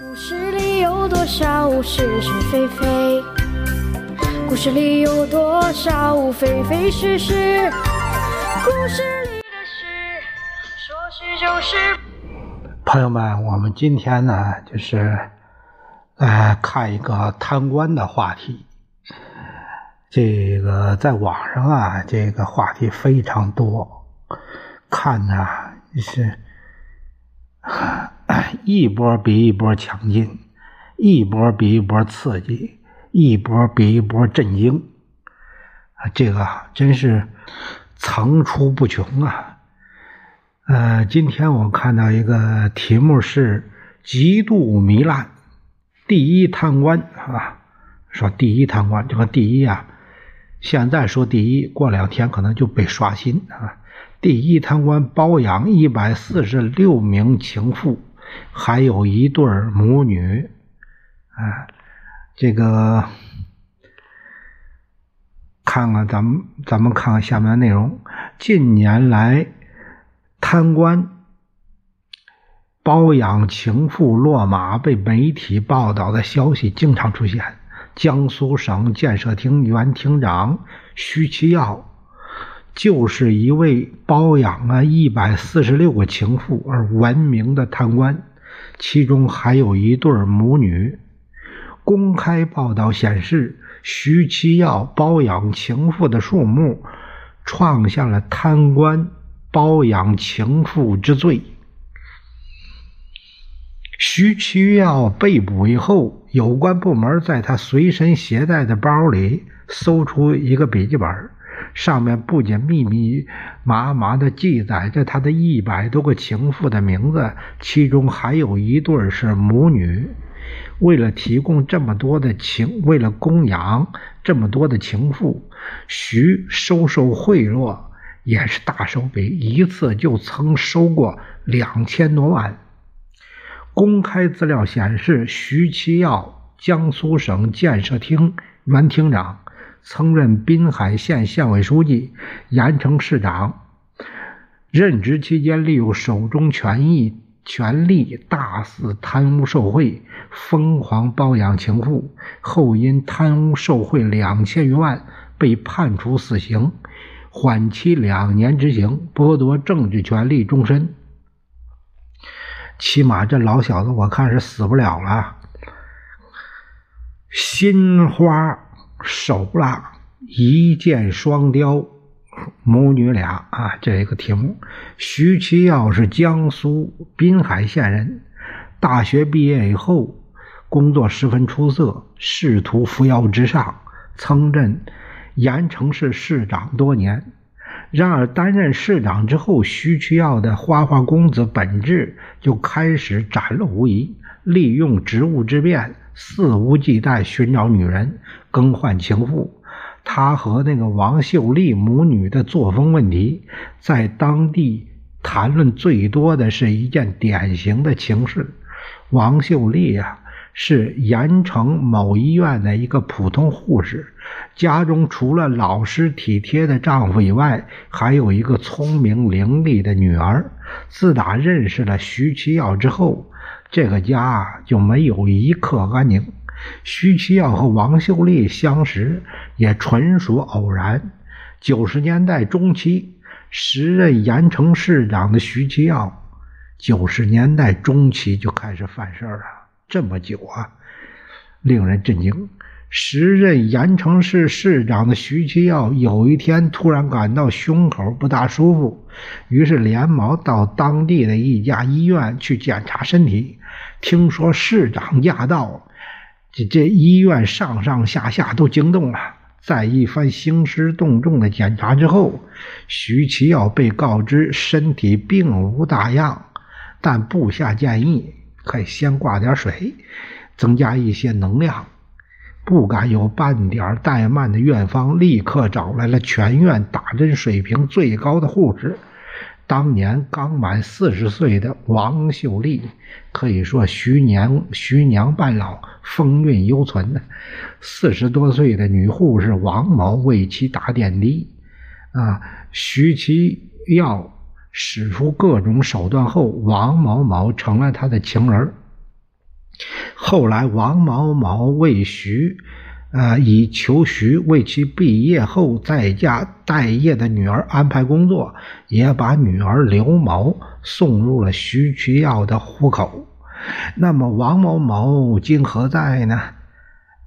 故事里有多少是是非非？故事里有多少非非是是？故事里的事，说是就是。朋友们，我们今天呢，就是来看一个贪官的话题。这个在网上啊，这个话题非常多，看呢是 一波比一波强劲，一波比一波刺激，一波比一波震惊啊！这个真是层出不穷啊！呃，今天我看到一个题目是“极度糜烂”，第一贪官啊，说第一贪官，这个第一啊。现在说第一，过两天可能就被刷新啊！第一贪官包养一百四十六名情妇，还有一对母女啊！这个看看咱们，咱们看看下面的内容。近年来，贪官包养情妇落马被媒体报道的消息经常出现。江苏省建设厅原厅长徐其耀，就是一位包养了一百四十六个情妇而闻名的贪官，其中还有一对母女。公开报道显示，徐其耀包养情妇的数目，创下了贪官包养情妇之最。徐其耀被捕以后，有关部门在他随身携带的包里搜出一个笔记本，上面不仅密密麻麻的记载着他的一百多个情妇的名字，其中还有一对是母女。为了提供这么多的情，为了供养这么多的情妇，徐收受贿赂也是大手笔，一次就曾收过两千多万。公开资料显示，徐其耀，江苏省建设厅原厅长，曾任滨海县县委书记、盐城市长。任职期间，利用手中权益权力，大肆贪污受贿，疯狂包养情妇。后因贪污受贿两千余万，被判处死刑，缓期两年执行，剥夺政治权利终身。起码这老小子，我看是死不了了。心花手辣，一箭双雕，母女俩啊，这一个题目。徐其耀是江苏滨海县人，大学毕业以后工作十分出色，仕途扶摇直上，曾任盐城市市长多年。然而，担任市长之后，徐其耀的花花公子本质就开始展露无遗。利用职务之便，肆无忌惮寻找女人，更换情妇。他和那个王秀丽母女的作风问题，在当地谈论最多的是一件典型的情事：王秀丽呀。是盐城某医院的一个普通护士，家中除了老实体贴的丈夫以外，还有一个聪明伶俐的女儿。自打认识了徐其耀之后，这个家就没有一刻安宁。徐其耀和王秀丽相识也纯属偶然。九十年代中期，时任盐城市长的徐其耀，九十年代中期就开始犯事儿了。这么久啊，令人震惊。时任盐城市市长的徐其耀有一天突然感到胸口不大舒服，于是连忙到当地的一家医院去检查身体。听说市长驾到，这这医院上上下下都惊动了。在一番兴师动众的检查之后，徐其耀被告知身体并无大恙，但部下建议。可以先挂点水，增加一些能量。不敢有半点怠慢的院方立刻找来了全院打针水平最高的护士。当年刚满四十岁的王秀丽，可以说徐娘徐娘半老，风韵犹存呢。四十多岁的女护士王某为其打点滴，啊，徐其耀。使出各种手段后，王某某成了他的情人。后来王某某为徐，呃，以求徐为其毕业后在家待业的女儿安排工作，也把女儿刘某送入了徐其耀的户口。那么王某某今何在呢？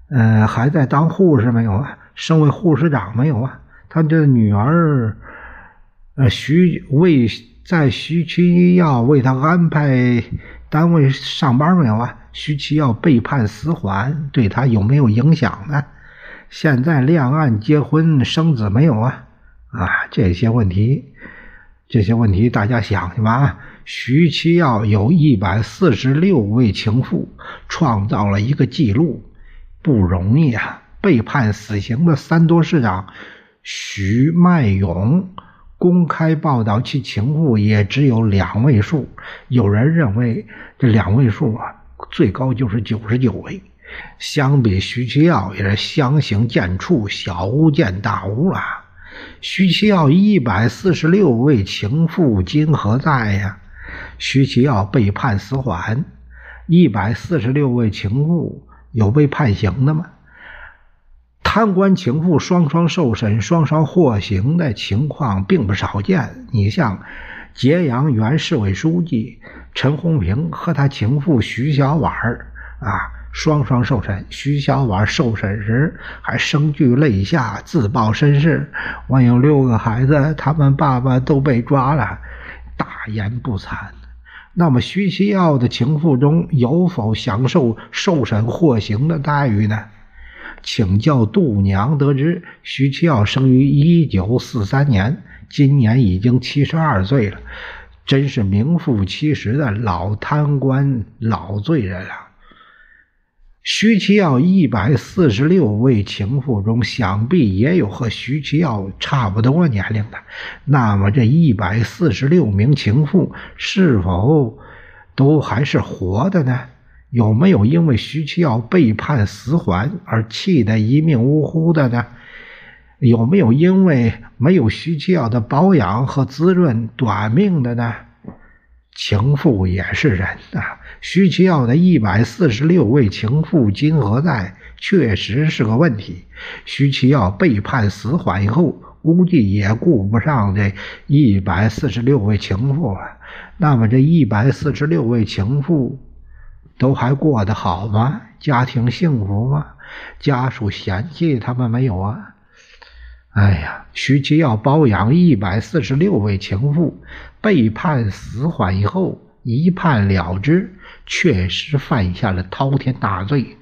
呃，还在当护士没有啊？升为护士长没有啊？他这女儿，呃，徐为在徐其耀为他安排单位上班没有啊？徐其耀被判死缓，对他有没有影响呢？现在恋爱、结婚、生子没有啊？啊，这些问题，这些问题大家想去吧！徐其耀有一百四十六位情妇，创造了一个记录。不容易啊！被判死刑的三多市长徐迈勇公开报道其情妇也只有两位数，有人认为这两位数啊，最高就是九十九位。相比徐其耀也是相形见绌，小巫见大巫了。徐其耀一百四十六位情妇今何在呀？徐其耀被判死缓，一百四十六位情妇。有被判刑的吗？贪官情妇双双受审、双双获刑的情况并不少见。你像揭阳原市委书记陈洪平和他情妇徐小婉啊，双双受审。徐小婉受审时还声俱泪下，自曝身世：“我有六个孩子，他们爸爸都被抓了，大言不惭。”那么徐其耀的情妇中有否享受受审获刑的待遇呢？请教度娘得知，徐其耀生于一九四三年，今年已经七十二岁了，真是名副其实的老贪官、老罪人了。徐其耀一百四十六位情妇中，想必也有和徐其耀差不多年龄的。那么，这一百四十六名情妇是否都还是活的呢？有没有因为徐其耀被判死缓而气得一命呜呼的呢？有没有因为没有徐其耀的保养和滋润短命的呢？情妇也是人啊。徐其耀的一百四十六位情妇今何在？确实是个问题。徐其耀被判死缓以后，估计也顾不上这一百四十六位情妇了。那么这一百四十六位情妇都还过得好吗？家庭幸福吗？家属嫌弃他们没有啊？哎呀，徐其耀包养一百四十六位情妇，被判死缓以后一判了之。确实犯下了滔天大罪，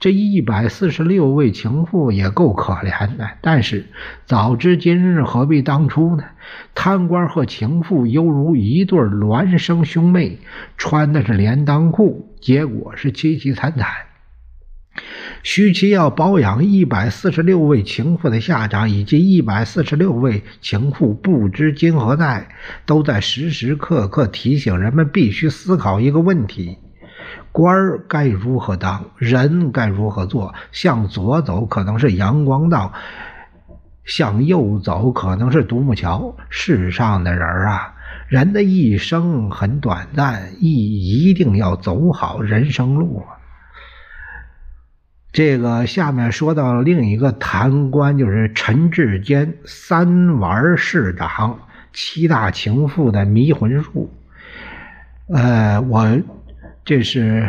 这一百四十六位情妇也够可怜的。但是早知今日，何必当初呢？贪官和情妇犹如一对孪生兄妹，穿的是连裆裤，结果是凄凄惨惨。徐其要保养一百四十六位情妇的下场，以及一百四十六位情妇不知今何在，都在时时刻刻提醒人们必须思考一个问题：官儿该如何当，人该如何做？向左走可能是阳光道，向右走可能是独木桥。世上的人啊，人的一生很短暂，一一定要走好人生路啊。这个下面说到另一个贪官，就是陈志坚三丸市长七大情妇的迷魂术。呃，我这是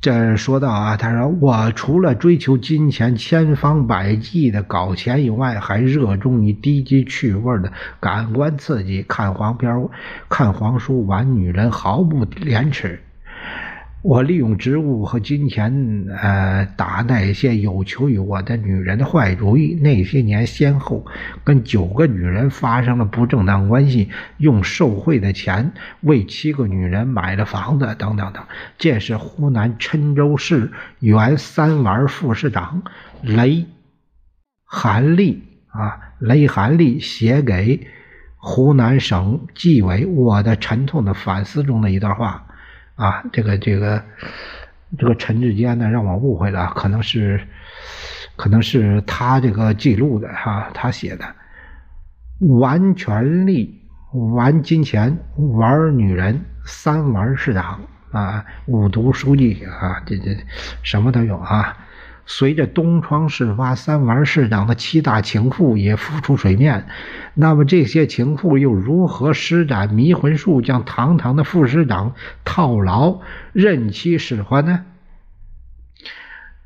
这说到啊，他说我除了追求金钱，千方百计的搞钱以外，还热衷于低级趣味的感官刺激，看黄片、看黄书、玩女人，毫不廉耻。我利用职务和金钱，呃，打那些有求于我的女人的坏主意。那些年，先后跟九个女人发生了不正当关系，用受贿的钱为七个女人买了房子，等等等。这是湖南郴州市原三玩副市长雷韩立啊，雷韩立写给湖南省纪委我的沉痛的反思中的一段话。啊，这个这个这个陈志坚呢，让我误会了，可能是可能是他这个记录的哈，他写的，玩权力、玩金钱、玩女人，三玩市场啊，五毒书记啊，这这什么都有啊。随着东窗事发，三丸市长的七大情妇也浮出水面。那么这些情妇又如何施展迷魂术，将堂堂的副市长套牢，任其使唤呢？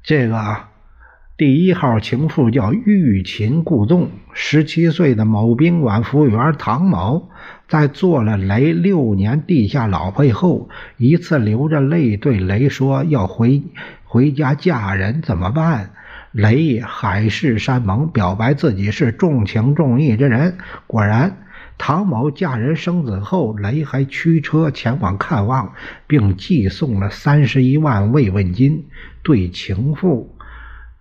这个第一号情妇叫欲擒故纵，十七岁的某宾馆服务员唐某，在做了雷六年地下老婆以后，一次流着泪对雷说要回。回家嫁人怎么办？雷海誓山盟，表白自己是重情重义之人。果然，唐某嫁人生子后，雷还驱车前往看望，并寄送了三十一万慰问金。对情妇，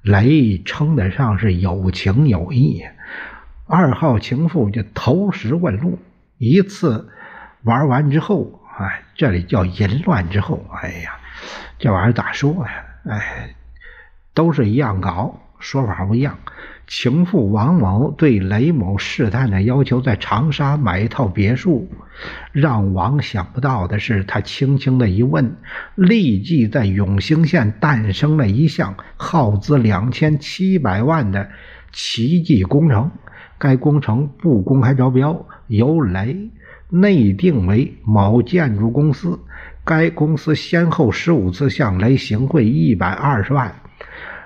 雷称得上是有情有义。二号情妇就投石问路。一次玩完之后，哎，这里叫淫乱之后，哎呀，这玩意儿咋说呀？哎，都是一样搞，说法不一样。情妇王某对雷某试探着要求在长沙买一套别墅，让王想不到的是，他轻轻的一问，立即在永兴县诞生了一项耗资两千七百万的奇迹工程。该工程不公开招标，由雷内定为某建筑公司。该公司先后十五次向雷行贿一百二十万，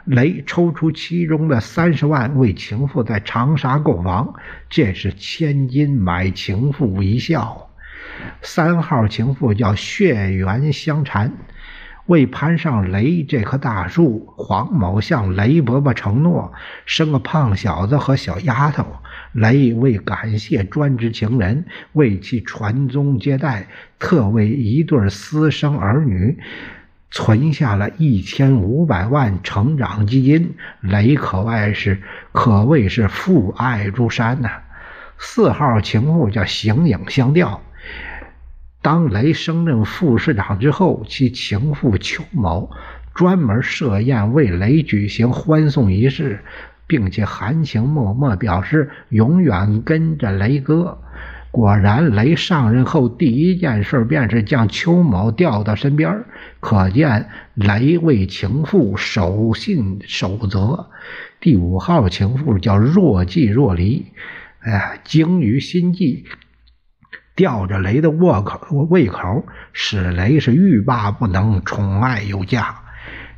雷抽出其中的三十万为情妇在长沙购房，这是千金买情妇一笑。三号情妇叫血缘相缠，为攀上雷这棵大树，黄某向雷伯伯承诺生个胖小子和小丫头。雷为感谢专职情人，为其传宗接代，特为一对私生儿女存下了一千五百万成长基金。雷可谓是可谓是父爱如山呐。四号情妇叫形影相吊。当雷升任副市长之后，其情妇邱某专门设宴为雷举行欢送仪式。并且含情脉脉表示永远跟着雷哥。果然，雷上任后第一件事便是将邱某调到身边，可见雷为情妇守信守则。第五号情妇叫若即若离，哎呀，精于心计，吊着雷的胃口，胃口使雷是欲罢不能，宠爱有加。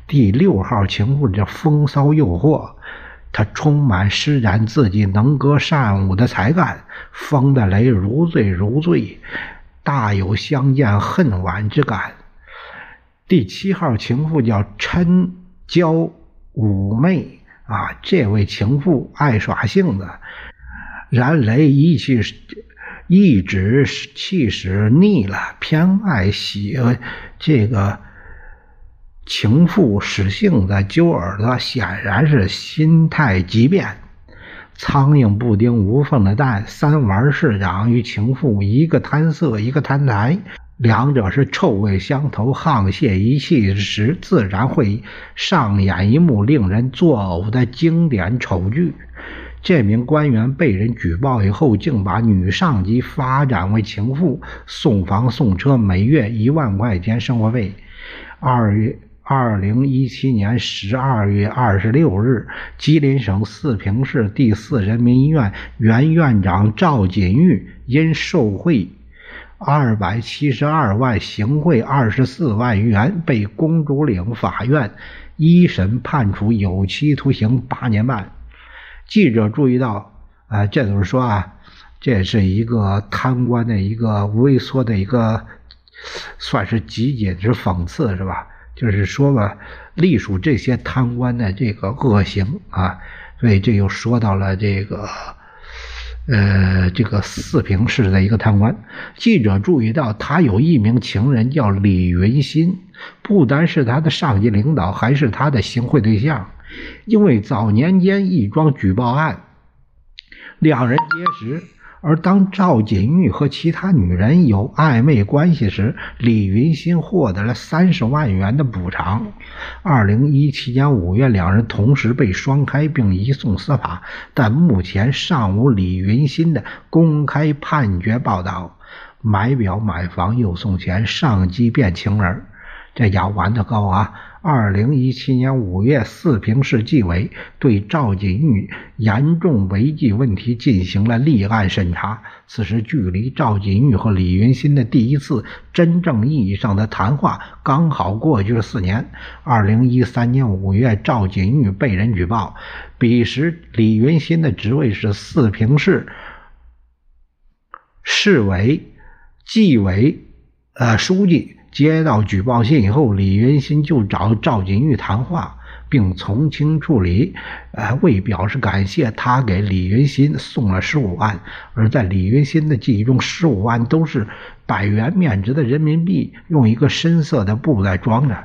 第六号情妇叫风骚诱惑。他充满施展自己能歌善舞的才干，封的雷如醉如醉，大有相见恨晚之感。第七号情妇叫嗔娇妩媚啊，这位情妇爱耍性子，然雷一气一指气使腻了，偏爱喜这个。情妇使性子揪耳朵，显然是心态急变。苍蝇不叮无缝的蛋，三丸市长与情妇一个贪色，一个贪财，两者是臭味相投，沆瀣一气时，自然会上演一幕令人作呕的经典丑剧。这名官员被人举报以后，竟把女上级发展为情妇，送房送车，每月一万块钱生活费。二月。二零一七年十二月二十六日，吉林省四平市第四人民医院原院长赵锦玉因受贿二百七十二万、行贿二十四万余元，被公主岭法院一审判处有期徒刑八年半。记者注意到，啊，这就是说啊，这是一个贪官的一个微缩的一个，算是集锦之讽刺，是吧？就是说吧，隶属这些贪官的这个恶行啊，所以这又说到了这个，呃，这个四平市的一个贪官。记者注意到，他有一名情人叫李云新，不单是他的上级领导，还是他的行贿对象。因为早年间一桩举报案，两人结识。而当赵锦玉和其他女人有暧昧关系时，李云新获得了三十万元的补偿。二零一七年五月，两人同时被双开并移送司法，但目前尚无李云新的公开判决报道。买表买房又送钱，上机变情人。这家玩的高啊！二零一七年五月，四平市纪委对赵锦玉严重违纪问题进行了立案审查。此时，距离赵锦玉和李云新的第一次真正意义上的谈话刚好过去了四年。二零一三年五月，赵锦玉被人举报，彼时李云新的职位是四平市市委纪委呃书记。接到举报信以后，李云新就找赵锦玉谈话，并从轻处理。呃，为表示感谢，他给李云新送了十五万。而在李云新的记忆中，十五万都是百元面值的人民币，用一个深色的布袋装着。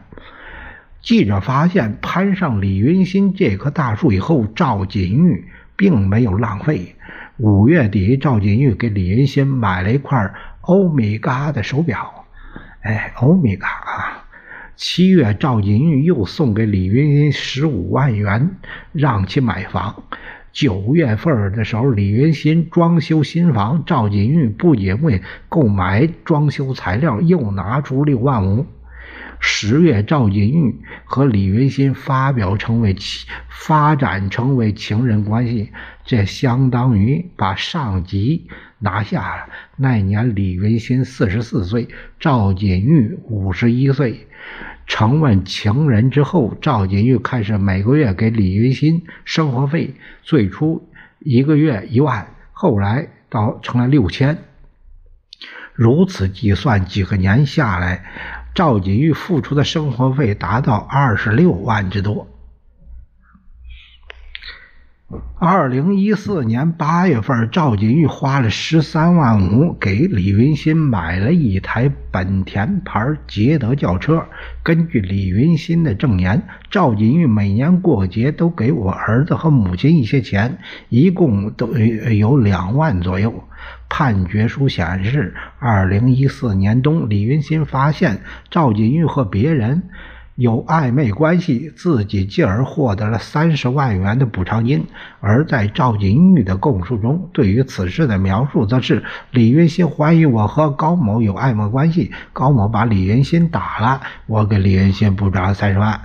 记者发现，攀上李云新这棵大树以后，赵锦玉并没有浪费。五月底，赵锦玉给李云新买了一块欧米伽的手表。哎，欧米伽啊！七月，赵锦玉又送给李云新十五万元，让其买房。九月份的时候，李云新装修新房，赵锦玉不仅为购买装修材料，又拿出六万五。十月，赵锦玉和李云新发表成为情发展成为情人关系，这相当于把上级。拿下了。那年，李云新四十四岁，赵锦玉五十一岁。成为情人之后，赵锦玉开始每个月给李云新生活费，最初一个月一万，后来到成了六千。如此计算，几个年下来，赵锦玉付出的生活费达到二十六万之多。二零一四年八月份，赵锦玉花了十三万五给李云新买了一台本田牌捷德轿车。根据李云新的证言，赵锦玉每年过节都给我儿子和母亲一些钱，一共都有两万左右。判决书显示，二零一四年冬，李云新发现赵锦玉和别人。有暧昧关系，自己进而获得了三十万元的补偿金。而在赵锦玉的供述中，对于此事的描述则是：李云新怀疑我和高某有暧昧关系，高某把李云新打了，我给李云新补偿了三十万。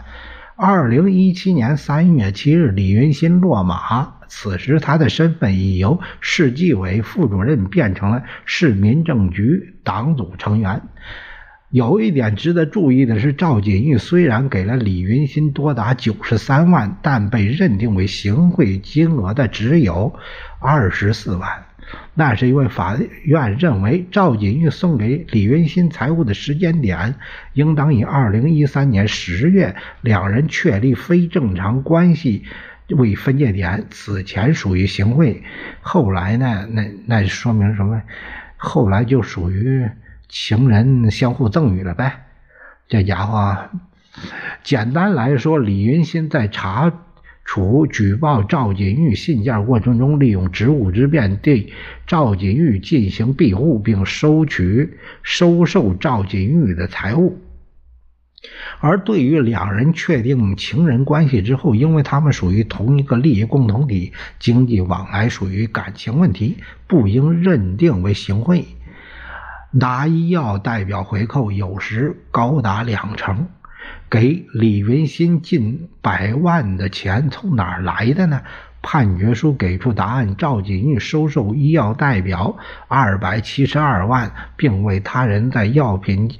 二零一七年三月七日，李云新落马，此时他的身份已由市纪委副主任变成了市民政局党组成员。有一点值得注意的是，赵锦玉虽然给了李云新多达九十三万，但被认定为行贿金额的只有二十四万。那是因为法院认为赵锦玉送给李云新财物的时间点应当以二零一三年十月两人确立非正常关系为分界点，此前属于行贿。后来呢？那那说明什么？后来就属于。情人相互赠予了呗，这家伙，简单来说，李云新在查处举报赵锦玉信件过程中，利用职务之便对赵锦玉进行庇护，并收取、收受赵锦玉的财物。而对于两人确定情人关系之后，因为他们属于同一个利益共同体，经济往来属于感情问题，不应认定为行贿。拿医药代表回扣有时高达两成，给李云新近百万的钱从哪儿来的呢？判决书给出答案：赵锦玉收受医药代表二百七十二万，并为他人在药品、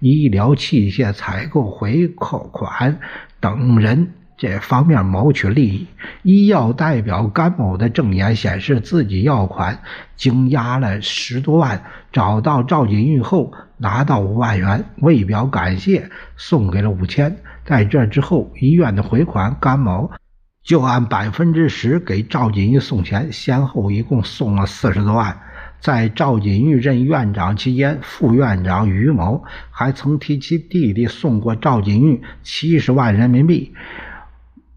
医疗器械采购回扣款等人。这方面谋取利益。医药代表甘某的证言显示，自己要款经押了十多万，找到赵锦玉后拿到五万元，为表感谢，送给了五千。在这之后，医院的回款，甘某就按百分之十给赵锦玉送钱，先后一共送了四十多万。在赵锦玉任院长期间，副院长于某还曾替其弟弟送过赵锦玉七十万人民币。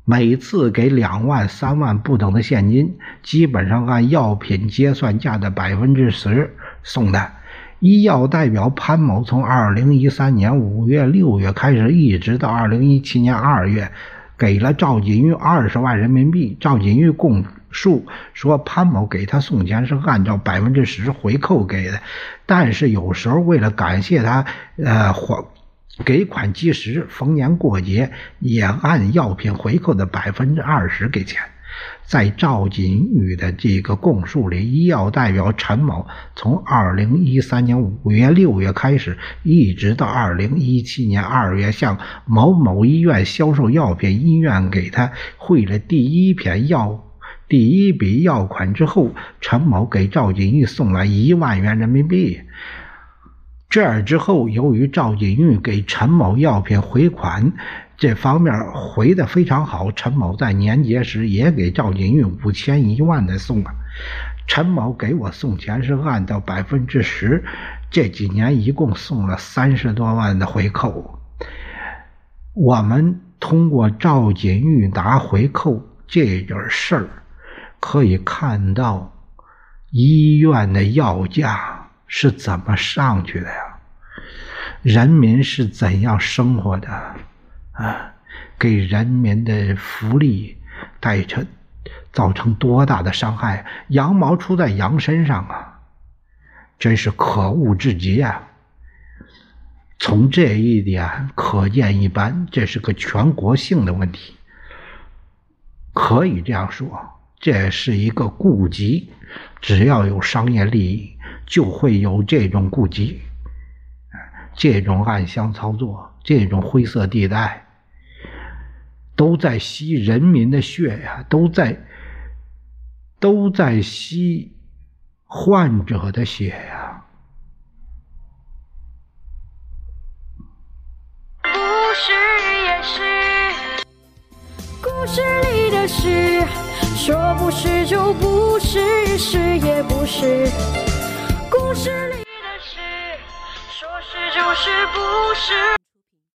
每次给两万、三万不等的现金，基本上按药品结算价的百分之十送的。医药代表潘某从二零一三年五月、六月开始，一直到二零一七年二月，给了赵锦玉二十万人民币。赵锦玉供述说，潘某给他送钱是按照百分之十回扣给的，但是有时候为了感谢他，呃，还。给款及时，逢年过节也按药品回扣的百分之二十给钱。在赵锦玉的这个供述里，医药代表陈某从二零一三年五月、六月开始，一直到二零一七年二月，向某某医院销售药品。医院给他汇了第一片药、第一笔药款之后，陈某给赵锦玉送了一万元人民币。这之后，由于赵锦玉给陈某药品回款。这方面回的非常好。陈某在年节时也给赵锦玉五千一万的送了。陈某给我送钱是按照百分之十，这几年一共送了三十多万的回扣。我们通过赵锦玉拿回扣这点事儿，可以看到医院的药价是怎么上去的呀？人民是怎样生活的？啊，给人民的福利带成造成多大的伤害？羊毛出在羊身上啊，真是可恶至极啊！从这一点可见一斑，这是个全国性的问题。可以这样说，这是一个痼疾。只要有商业利益，就会有这种顾忌，这种暗箱操作，这种灰色地带。都在吸人民的血呀，都在都在吸患者的血呀。不是也是，故事里的事，说不是就不是，是也不是。是你的事，说是就是不是。